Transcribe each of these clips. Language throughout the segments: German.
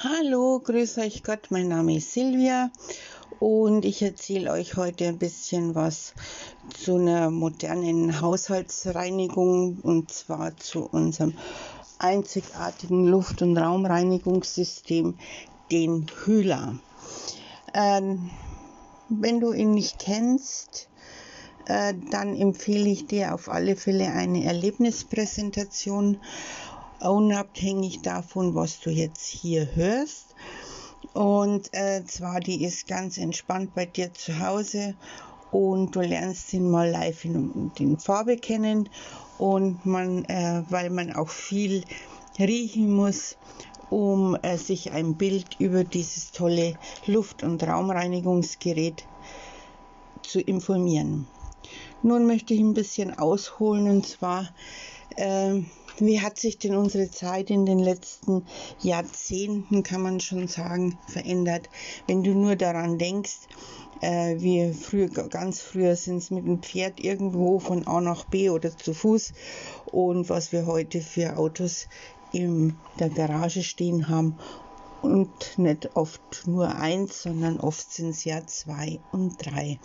Hallo, grüß euch Gott, mein Name ist Silvia und ich erzähle euch heute ein bisschen was zu einer modernen Haushaltsreinigung und zwar zu unserem einzigartigen Luft- und Raumreinigungssystem, den Hühler. Ähm, wenn du ihn nicht kennst, äh, dann empfehle ich dir auf alle Fälle eine Erlebnispräsentation unabhängig davon, was du jetzt hier hörst. Und äh, zwar, die ist ganz entspannt bei dir zu Hause und du lernst ihn mal live in, in Farbe kennen und man, äh, weil man auch viel riechen muss, um äh, sich ein Bild über dieses tolle Luft- und Raumreinigungsgerät zu informieren. Nun möchte ich ein bisschen ausholen und zwar äh, wie hat sich denn unsere Zeit in den letzten Jahrzehnten, kann man schon sagen, verändert? Wenn du nur daran denkst, äh, wie früher, ganz früher sind es mit dem Pferd irgendwo von A nach B oder zu Fuß und was wir heute für Autos in der Garage stehen haben und nicht oft nur eins, sondern oft sind es ja zwei und drei.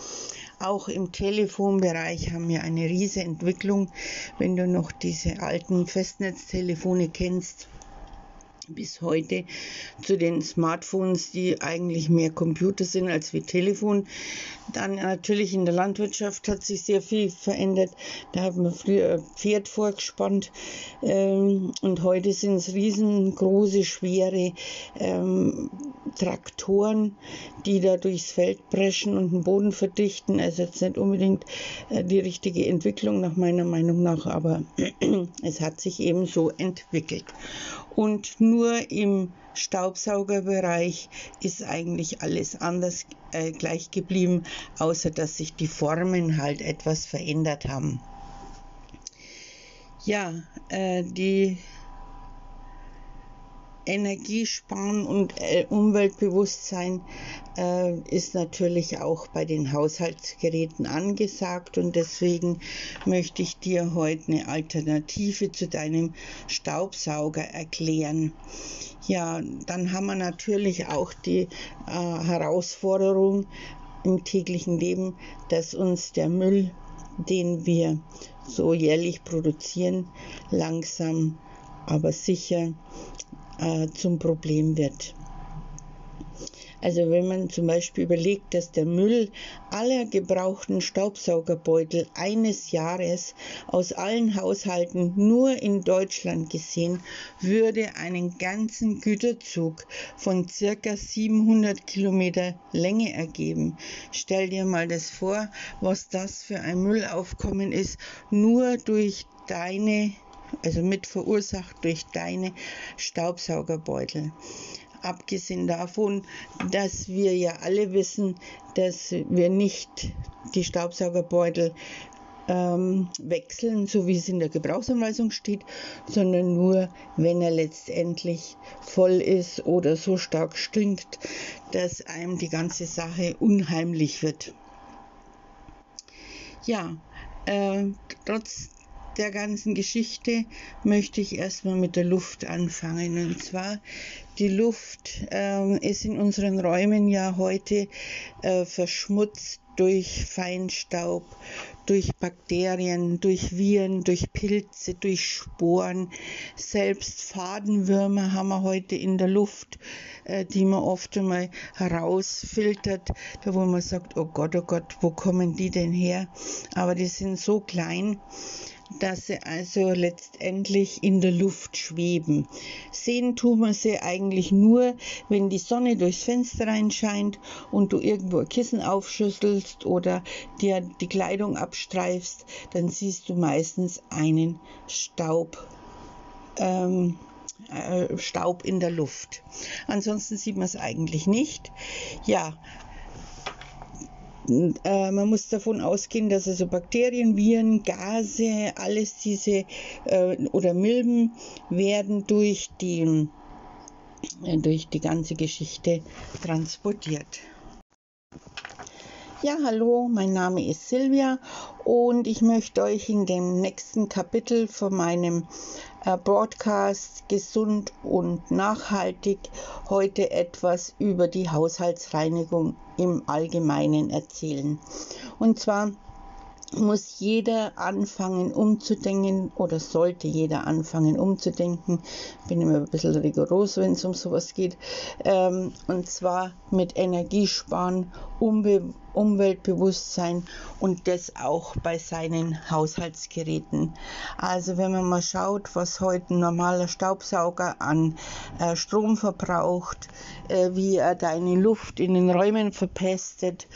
Auch im Telefonbereich haben wir eine riesige Entwicklung. Wenn du noch diese alten Festnetztelefone kennst, bis heute zu den Smartphones, die eigentlich mehr Computer sind als wie Telefon. Dann natürlich in der Landwirtschaft hat sich sehr viel verändert. Da hat man früher Pferd vorgespannt ähm, und heute sind es riesengroße, schwere ähm, Traktoren, die da durchs Feld preschen und den Boden verdichten. Also jetzt nicht unbedingt äh, die richtige Entwicklung nach meiner Meinung nach, aber es hat sich eben so entwickelt. Und nur im Staubsaugerbereich ist eigentlich alles anders äh, gleich geblieben, außer dass sich die Formen halt etwas verändert haben. Ja, äh, die Energiesparen und äh, Umweltbewusstsein äh, ist natürlich auch bei den Haushaltsgeräten angesagt und deswegen möchte ich dir heute eine Alternative zu deinem Staubsauger erklären. Ja, dann haben wir natürlich auch die äh, Herausforderung im täglichen Leben, dass uns der Müll, den wir so jährlich produzieren, langsam aber sicher äh, zum Problem wird. Also wenn man zum Beispiel überlegt, dass der Müll aller gebrauchten Staubsaugerbeutel eines Jahres aus allen Haushalten nur in Deutschland gesehen, würde einen ganzen Güterzug von circa 700 Kilometer Länge ergeben. Stell dir mal das vor, was das für ein Müllaufkommen ist, nur durch deine also mit verursacht durch deine Staubsaugerbeutel. Abgesehen davon, dass wir ja alle wissen, dass wir nicht die Staubsaugerbeutel ähm, wechseln, so wie es in der Gebrauchsanweisung steht, sondern nur, wenn er letztendlich voll ist oder so stark stinkt, dass einem die ganze Sache unheimlich wird. Ja, äh, trotz der ganzen Geschichte möchte ich erstmal mit der Luft anfangen. Und zwar, die Luft äh, ist in unseren Räumen ja heute äh, verschmutzt durch Feinstaub, durch Bakterien, durch Viren, durch Pilze, durch Sporen. Selbst Fadenwürmer haben wir heute in der Luft, äh, die man oft einmal herausfiltert, da wo man sagt, oh Gott, oh Gott, wo kommen die denn her? Aber die sind so klein, dass sie also letztendlich in der Luft schweben. Sehen tun wir sie eigentlich nur, wenn die Sonne durchs Fenster reinscheint und du irgendwo ein Kissen aufschüsselst oder dir die Kleidung abstreifst, dann siehst du meistens einen Staub. Ähm, äh, Staub in der Luft. Ansonsten sieht man es eigentlich nicht. Ja, äh, man muss davon ausgehen, dass also Bakterien, Viren, Gase, alles diese äh, oder Milben werden durch die, äh, durch die ganze Geschichte transportiert. Ja, hallo, mein Name ist Silvia und ich möchte euch in dem nächsten Kapitel von meinem Broadcast gesund und nachhaltig heute etwas über die Haushaltsreinigung im Allgemeinen erzählen. Und zwar muss jeder anfangen umzudenken oder sollte jeder anfangen umzudenken. Bin immer ein bisschen rigoros, wenn es um sowas geht. Ähm, und zwar mit Energiesparen, Umbe Umweltbewusstsein und das auch bei seinen Haushaltsgeräten. Also wenn man mal schaut, was heute ein normaler Staubsauger an äh, Strom verbraucht, äh, wie er deine Luft in den Räumen verpestet,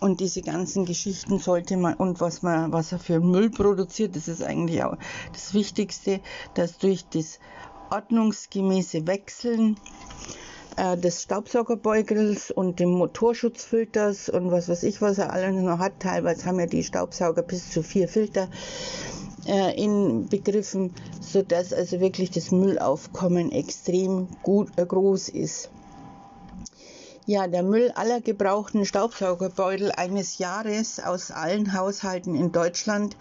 und diese ganzen Geschichten sollte man, und was man, was er für Müll produziert, das ist eigentlich auch das Wichtigste, dass durch das ordnungsgemäße Wechseln äh, des Staubsaugerbeugels und dem Motorschutzfilters und was weiß ich, was er alles noch hat. Teilweise haben ja die Staubsauger bis zu vier Filter äh, in Begriffen, sodass also wirklich das Müllaufkommen extrem gut äh, groß ist. Ja, der Müll aller gebrauchten Staubsaugerbeutel eines Jahres aus allen Haushalten in Deutschland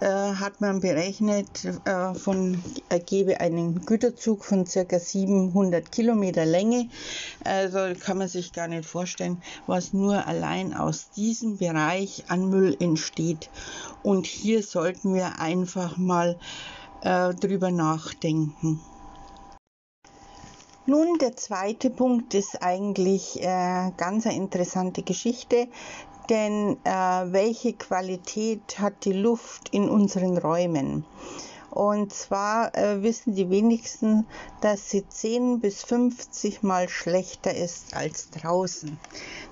äh, hat man berechnet, äh, von, ergebe einen Güterzug von circa 700 Kilometer Länge. Also kann man sich gar nicht vorstellen, was nur allein aus diesem Bereich an Müll entsteht. Und hier sollten wir einfach mal äh, drüber nachdenken. Nun, der zweite Punkt ist eigentlich äh, ganz eine interessante Geschichte, denn äh, welche Qualität hat die Luft in unseren Räumen? Und zwar äh, wissen die wenigsten, dass sie 10 bis 50 mal schlechter ist als draußen.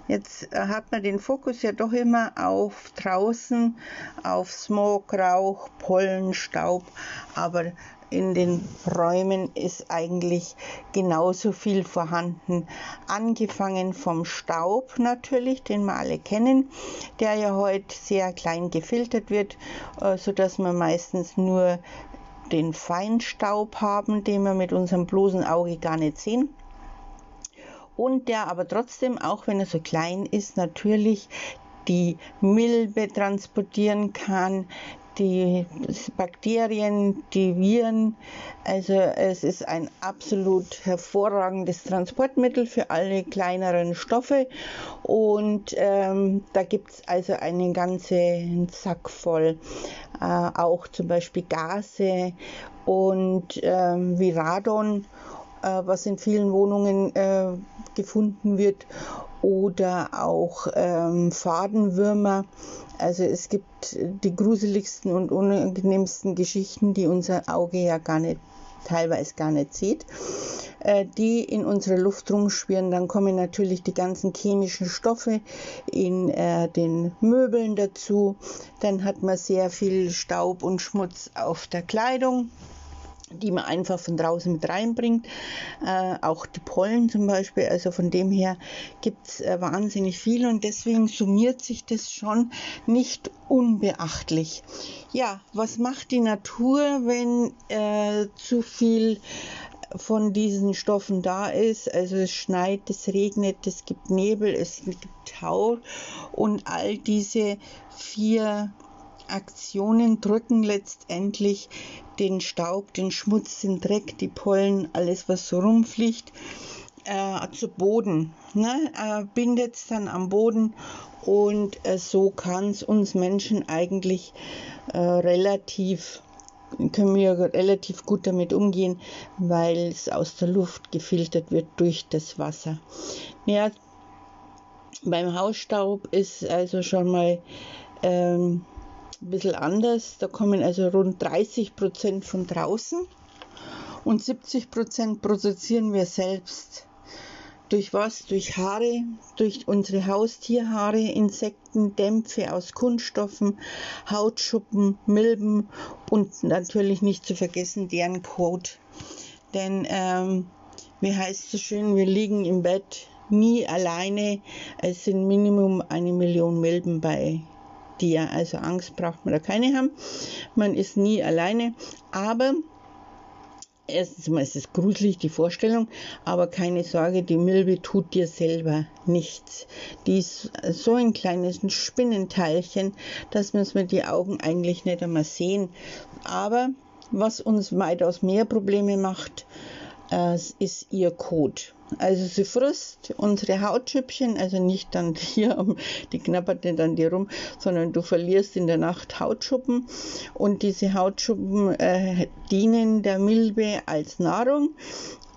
Jetzt äh, hat man den Fokus ja doch immer auf draußen, auf Smog, Rauch, Pollen, Staub, aber in den Räumen ist eigentlich genauso viel vorhanden. Angefangen vom Staub natürlich, den wir alle kennen, der ja heute sehr klein gefiltert wird, äh, so dass wir meistens nur den Feinstaub haben, den wir mit unserem bloßen Auge gar nicht sehen und der aber trotzdem, auch wenn er so klein ist, natürlich die Milbe transportieren kann, die Bakterien, die Viren. Also es ist ein absolut hervorragendes Transportmittel für alle kleineren Stoffe und ähm, da gibt es also einen ganzen Sack voll. Äh, auch zum Beispiel Gase und ähm, wie Radon, was in vielen Wohnungen äh, gefunden wird oder auch ähm, Fadenwürmer. Also es gibt die gruseligsten und unangenehmsten Geschichten, die unser Auge ja gar nicht teilweise gar nicht sieht, äh, die in unserer Luft rumschwirren. Dann kommen natürlich die ganzen chemischen Stoffe in äh, den Möbeln dazu. Dann hat man sehr viel Staub und Schmutz auf der Kleidung die man einfach von draußen mit reinbringt. Äh, auch die Pollen zum Beispiel. Also von dem her gibt es äh, wahnsinnig viel und deswegen summiert sich das schon nicht unbeachtlich. Ja, was macht die Natur, wenn äh, zu viel von diesen Stoffen da ist. Also es schneit, es regnet, es gibt Nebel, es gibt Tau und all diese vier Aktionen drücken letztendlich den Staub, den Schmutz, den Dreck, die Pollen, alles was so rumfliegt, äh, zu Boden. Ne? Äh, bindet es dann am Boden und äh, so kann es uns Menschen eigentlich äh, relativ können wir relativ gut damit umgehen, weil es aus der Luft gefiltert wird durch das Wasser. Ja, beim Hausstaub ist also schon mal ähm, ein bisschen anders. Da kommen also rund 30 Prozent von draußen und 70 Prozent produzieren wir selbst. Durch was? Durch Haare, durch unsere Haustierhaare, Insekten, Dämpfe aus Kunststoffen, Hautschuppen, Milben und natürlich nicht zu vergessen deren Kot. Denn, ähm, wie heißt es so schön, wir liegen im Bett nie alleine. Es sind Minimum eine Million Milben bei dir. Also Angst braucht man da keine haben. Man ist nie alleine. Aber erstens mal ist es gruselig, die Vorstellung, aber keine Sorge, die Milbe tut dir selber nichts. Die ist so ein kleines Spinnenteilchen, dass man es mit den Augen eigentlich nicht einmal sehen. Aber was uns weitaus mehr Probleme macht, äh, ist ihr Kot. Also sie frisst unsere Hautschüppchen, also nicht dann hier, die knabbert nicht an dir rum, sondern du verlierst in der Nacht Hautschuppen und diese Hautschuppen äh, dienen der Milbe als Nahrung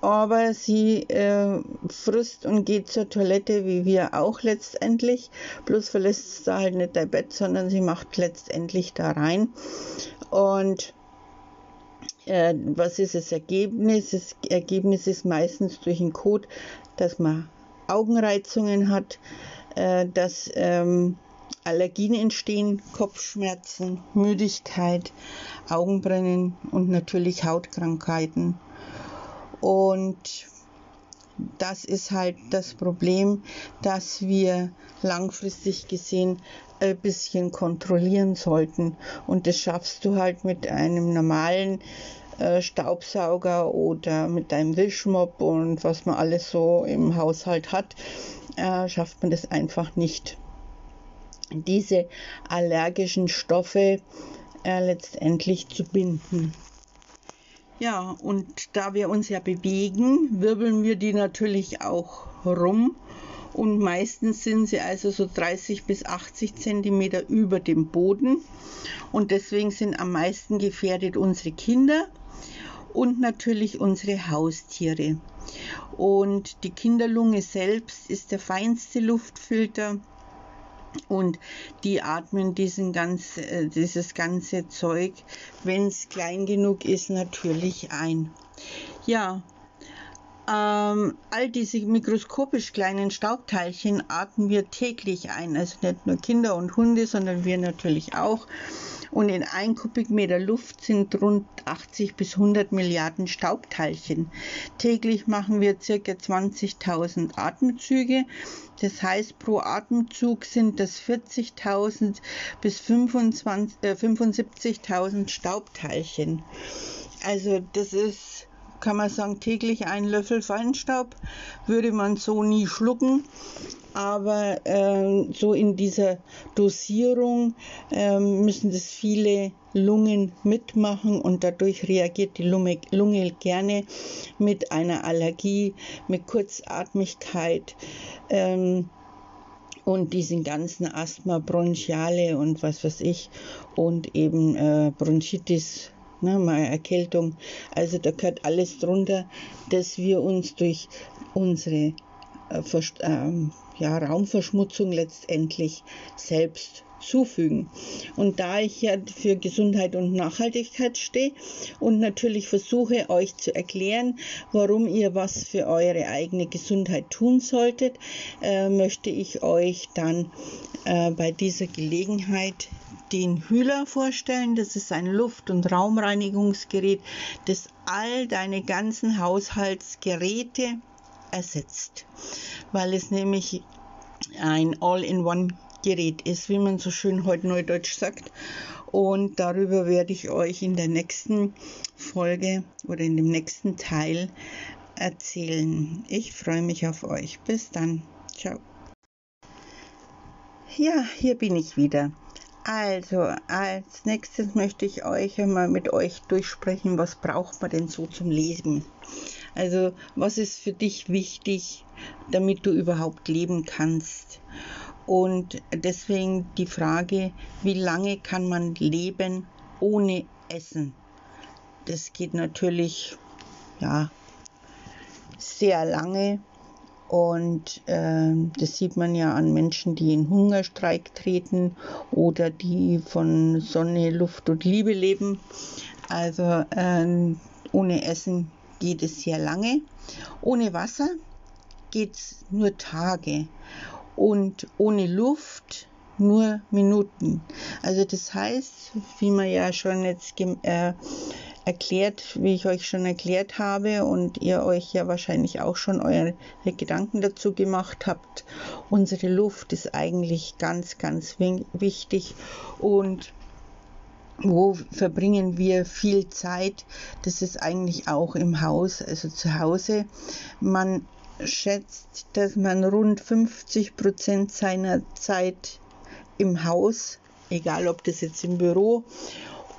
aber sie äh, frisst und geht zur Toilette, wie wir auch letztendlich. Bloß verlässt sie halt nicht dein Bett, sondern sie macht letztendlich da rein. Und äh, was ist das Ergebnis? Das Ergebnis ist meistens durch den Kot, dass man Augenreizungen hat, äh, dass ähm, Allergien entstehen, Kopfschmerzen, Müdigkeit, Augenbrennen und natürlich Hautkrankheiten. Und das ist halt das Problem, dass wir langfristig gesehen ein bisschen kontrollieren sollten. Und das schaffst du halt mit einem normalen äh, Staubsauger oder mit einem Wischmopp und was man alles so im Haushalt hat, äh, schafft man das einfach nicht. Diese allergischen Stoffe äh, letztendlich zu binden. Ja, und da wir uns ja bewegen, wirbeln wir die natürlich auch rum. Und meistens sind sie also so 30 bis 80 Zentimeter über dem Boden. Und deswegen sind am meisten gefährdet unsere Kinder und natürlich unsere Haustiere. Und die Kinderlunge selbst ist der feinste Luftfilter und die atmen diesen ganz, äh, dieses ganze Zeug, wenn es klein genug ist, natürlich ein. Ja, ähm, all diese mikroskopisch kleinen Staubteilchen atmen wir täglich ein. Also nicht nur Kinder und Hunde, sondern wir natürlich auch und in 1 Kubikmeter Luft sind rund 80 bis 100 Milliarden Staubteilchen. Täglich machen wir ca. 20.000 Atemzüge. Das heißt, pro Atemzug sind das 40.000 bis 25, äh, 75.000 Staubteilchen. Also das ist kann man sagen, täglich ein Löffel Feinstaub würde man so nie schlucken. Aber äh, so in dieser Dosierung äh, müssen das viele Lungen mitmachen und dadurch reagiert die Lunge, Lunge gerne mit einer Allergie, mit Kurzatmigkeit. Ähm, und diesen ganzen Asthma, Bronchiale und was weiß ich und eben äh, Bronchitis ne, mal Erkältung. Also da gehört alles drunter, dass wir uns durch unsere äh, äh, ja, Raumverschmutzung letztendlich selbst zufügen. Und da ich ja für Gesundheit und Nachhaltigkeit stehe und natürlich versuche euch zu erklären, warum ihr was für eure eigene Gesundheit tun solltet, äh, möchte ich euch dann äh, bei dieser Gelegenheit den Hühler vorstellen. Das ist ein Luft- und Raumreinigungsgerät, das all deine ganzen Haushaltsgeräte ersetzt, weil es nämlich ein All-in-One-Gerät ist, wie man so schön heute neudeutsch sagt. Und darüber werde ich euch in der nächsten Folge oder in dem nächsten Teil erzählen. Ich freue mich auf euch. Bis dann. Ciao. Ja, hier bin ich wieder. Also, als nächstes möchte ich euch einmal mit euch durchsprechen, was braucht man denn so zum Leben? Also, was ist für dich wichtig, damit du überhaupt leben kannst? Und deswegen die Frage, wie lange kann man leben ohne Essen? Das geht natürlich, ja, sehr lange und äh, das sieht man ja an Menschen, die in Hungerstreik treten oder die von Sonne, Luft und Liebe leben. Also äh, ohne Essen geht es sehr lange. Ohne Wasser geht es nur Tage. Und ohne Luft nur Minuten. Also das heißt, wie man ja schon jetzt äh, erklärt, wie ich euch schon erklärt habe und ihr euch ja wahrscheinlich auch schon eure Gedanken dazu gemacht habt. Unsere Luft ist eigentlich ganz, ganz wichtig und wo verbringen wir viel Zeit? Das ist eigentlich auch im Haus, also zu Hause. Man schätzt, dass man rund 50 Prozent seiner Zeit im Haus, egal ob das jetzt im Büro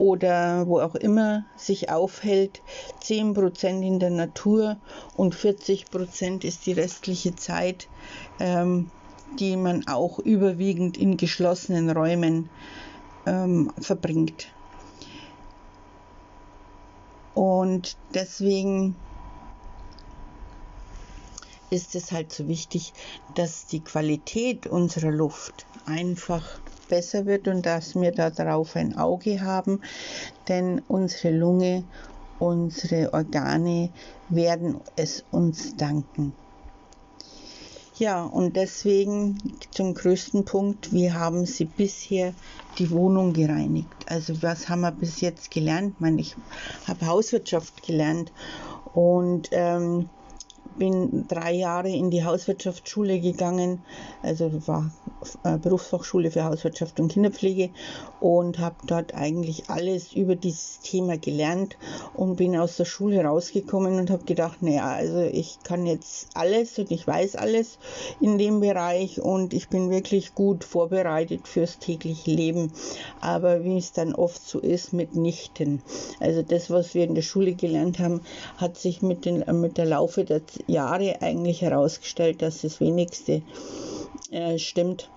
oder wo auch immer sich aufhält, 10% in der Natur und 40% ist die restliche Zeit, ähm, die man auch überwiegend in geschlossenen Räumen ähm, verbringt. Und deswegen ist es halt so wichtig, dass die Qualität unserer Luft einfach besser wird und dass wir darauf ein Auge haben, denn unsere Lunge, unsere Organe werden es uns danken. Ja, und deswegen zum größten Punkt, wie haben Sie bisher die Wohnung gereinigt? Also was haben wir bis jetzt gelernt? Ich, meine, ich habe Hauswirtschaft gelernt und ähm, bin drei Jahre in die Hauswirtschaftsschule gegangen, also war äh, Berufsfachschule für Hauswirtschaft und Kinderpflege und habe dort eigentlich alles über dieses Thema gelernt und bin aus der Schule rausgekommen und habe gedacht, naja, also ich kann jetzt alles und ich weiß alles in dem Bereich und ich bin wirklich gut vorbereitet fürs tägliche Leben. Aber wie es dann oft so ist, mitnichten. Also das, was wir in der Schule gelernt haben, hat sich mit, den, mit der Laufe der Jahre eigentlich herausgestellt, dass das wenigste äh, stimmt.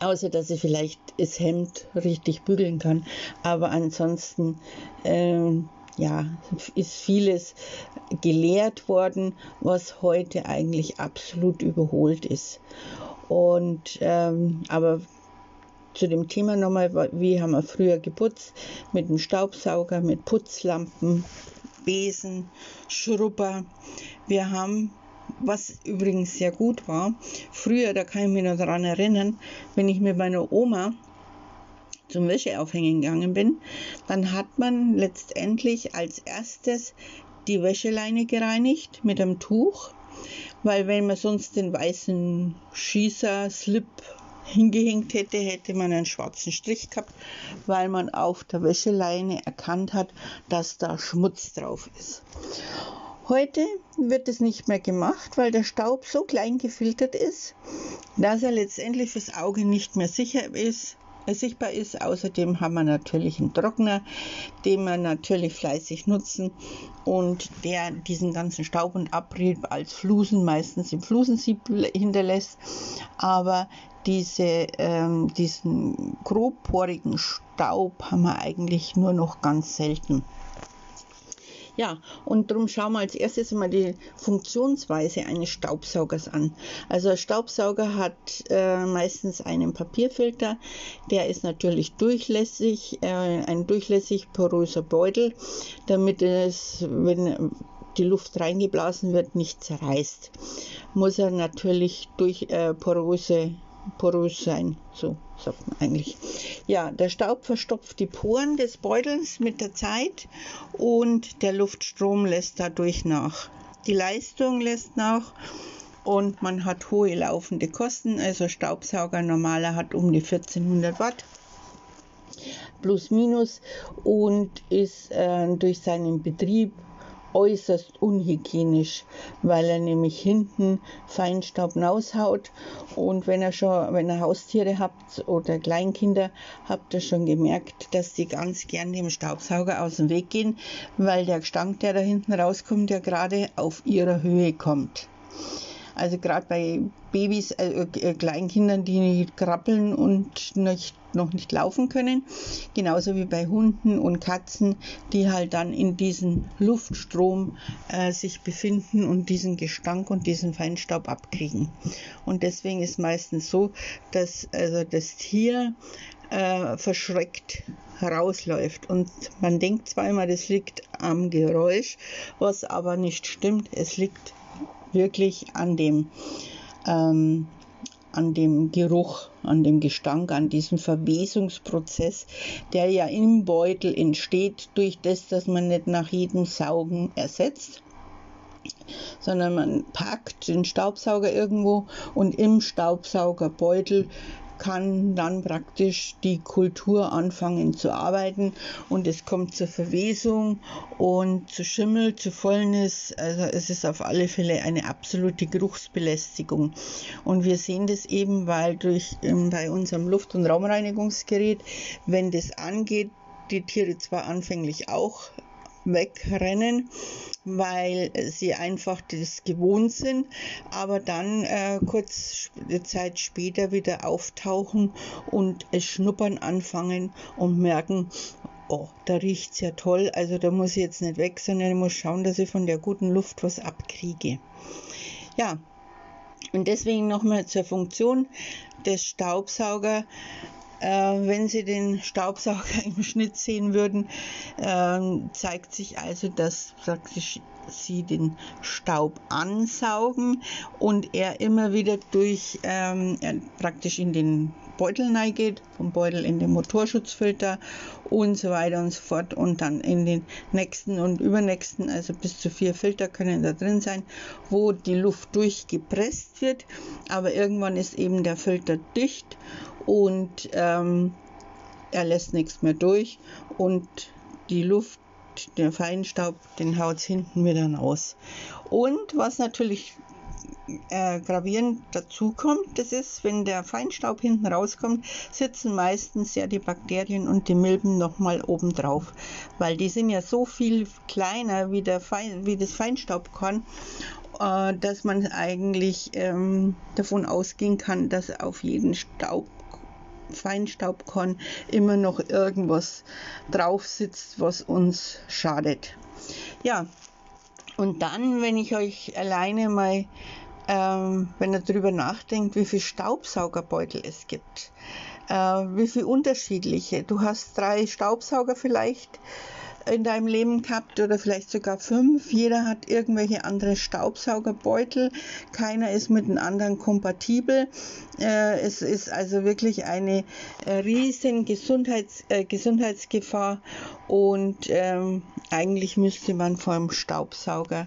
Außer dass ich vielleicht das Hemd richtig bügeln kann. Aber ansonsten ähm, ja, ist vieles gelehrt worden, was heute eigentlich absolut überholt ist. Und ähm, aber zu dem Thema nochmal, wie haben wir früher geputzt? Mit dem Staubsauger, mit Putzlampen, Besen, Schrubber. Wir haben, was übrigens sehr gut war, früher, da kann ich mich noch daran erinnern, wenn ich mit meiner Oma zum Wäscheaufhängen gegangen bin, dann hat man letztendlich als erstes die Wäscheleine gereinigt mit einem Tuch, weil wenn man sonst den weißen Schießer, Slip hingehängt hätte, hätte man einen schwarzen Strich gehabt, weil man auf der Wäscheleine erkannt hat, dass da Schmutz drauf ist. Heute wird es nicht mehr gemacht, weil der Staub so klein gefiltert ist, dass er letztendlich fürs Auge nicht mehr sicher ist, sichtbar ist. Außerdem haben wir natürlich einen Trockner, den wir natürlich fleißig nutzen und der diesen ganzen Staub und Abrieb als Flusen meistens im Flusensieb hinterlässt. Aber diese, ähm, diesen grobporigen Staub haben wir eigentlich nur noch ganz selten. Ja, und darum schauen wir als erstes mal die Funktionsweise eines Staubsaugers an. Also ein Staubsauger hat äh, meistens einen Papierfilter, der ist natürlich durchlässig, äh, ein durchlässig poröser Beutel, damit es, wenn die Luft reingeblasen wird, nicht zerreißt. Muss er natürlich durch äh, poröse porös sein, so sagt man eigentlich. Ja, der Staub verstopft die Poren des Beutels mit der Zeit und der Luftstrom lässt dadurch nach. Die Leistung lässt nach und man hat hohe laufende Kosten. Also Staubsauger normaler hat um die 1400 Watt plus minus und ist äh, durch seinen Betrieb äußerst unhygienisch, weil er nämlich hinten Feinstaub raushaut und wenn er schon, wenn ihr Haustiere habt oder Kleinkinder, habt ihr schon gemerkt, dass die ganz gern dem Staubsauger aus dem Weg gehen, weil der Gestank, der da hinten rauskommt, ja gerade auf ihrer Höhe kommt. Also gerade bei Babys, äh, äh, Kleinkindern, die nicht krabbeln und nicht, noch nicht laufen können, genauso wie bei Hunden und Katzen, die halt dann in diesem Luftstrom äh, sich befinden und diesen Gestank und diesen Feinstaub abkriegen. Und deswegen ist meistens so, dass also das Tier äh, verschreckt herausläuft. Und man denkt zwar immer, das liegt am Geräusch, was aber nicht stimmt. Es liegt wirklich an dem, ähm, an dem Geruch, an dem Gestank, an diesem Verwesungsprozess, der ja im Beutel entsteht, durch das, dass man nicht nach jedem Saugen ersetzt, sondern man packt den Staubsauger irgendwo und im Staubsaugerbeutel kann dann praktisch die Kultur anfangen zu arbeiten und es kommt zur Verwesung und zu Schimmel, zu Fäulnis. Also es ist auf alle Fälle eine absolute Geruchsbelästigung. Und wir sehen das eben, weil durch ähm, bei unserem Luft- und Raumreinigungsgerät, wenn das angeht, die Tiere zwar anfänglich auch wegrennen, weil sie einfach das gewohnt sind, aber dann äh, kurz Zeit später wieder auftauchen und es schnuppern anfangen und merken, oh, da riecht es ja toll, also da muss ich jetzt nicht weg, sondern ich muss schauen, dass ich von der guten Luft was abkriege. Ja, und deswegen nochmal zur Funktion des Staubsauger. Äh, wenn Sie den Staubsauger im Schnitt sehen würden, äh, zeigt sich also, dass praktisch Sie den Staub ansaugen und er immer wieder durch ähm, praktisch in den Beutel geht, vom Beutel in den Motorschutzfilter und so weiter und so fort und dann in den nächsten und übernächsten, also bis zu vier Filter können da drin sein, wo die Luft durchgepresst wird, aber irgendwann ist eben der Filter dicht und ähm, er lässt nichts mehr durch und die Luft, der Feinstaub, den haut hinten wieder raus. Und was natürlich äh, gravierend dazu kommt, das ist, wenn der Feinstaub hinten rauskommt, sitzen meistens ja die Bakterien und die Milben nochmal oben drauf, weil die sind ja so viel kleiner wie, der Fein, wie das Feinstaubkorn, äh, dass man eigentlich ähm, davon ausgehen kann, dass auf jeden Staub Feinstaubkorn immer noch irgendwas drauf sitzt, was uns schadet. Ja, und dann, wenn ich euch alleine mal ähm, wenn ihr darüber nachdenkt, wie viele Staubsaugerbeutel es gibt, äh, wie viele unterschiedliche. Du hast drei Staubsauger vielleicht in deinem Leben gehabt oder vielleicht sogar fünf. Jeder hat irgendwelche andere Staubsaugerbeutel. Keiner ist mit dem anderen kompatibel. Äh, es ist also wirklich eine äh, riesen Gesundheits, äh, Gesundheitsgefahr und ähm, eigentlich müsste man vor dem Staubsauger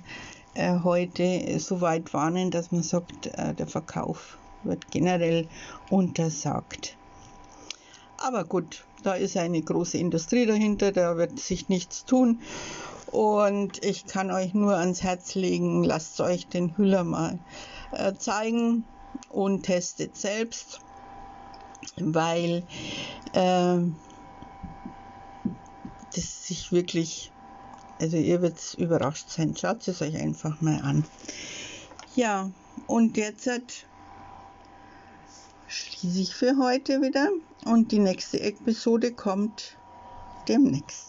äh, heute so weit warnen, dass man sagt, äh, der Verkauf wird generell untersagt. Aber gut, da ist eine große Industrie dahinter, da wird sich nichts tun. Und ich kann euch nur ans Herz legen, lasst euch den Hüller mal äh, zeigen und testet selbst, weil äh, das sich wirklich also ihr werdet überrascht sein. Schaut es euch einfach mal an. Ja, und jetzt schließe ich für heute wieder und die nächste Episode kommt demnächst.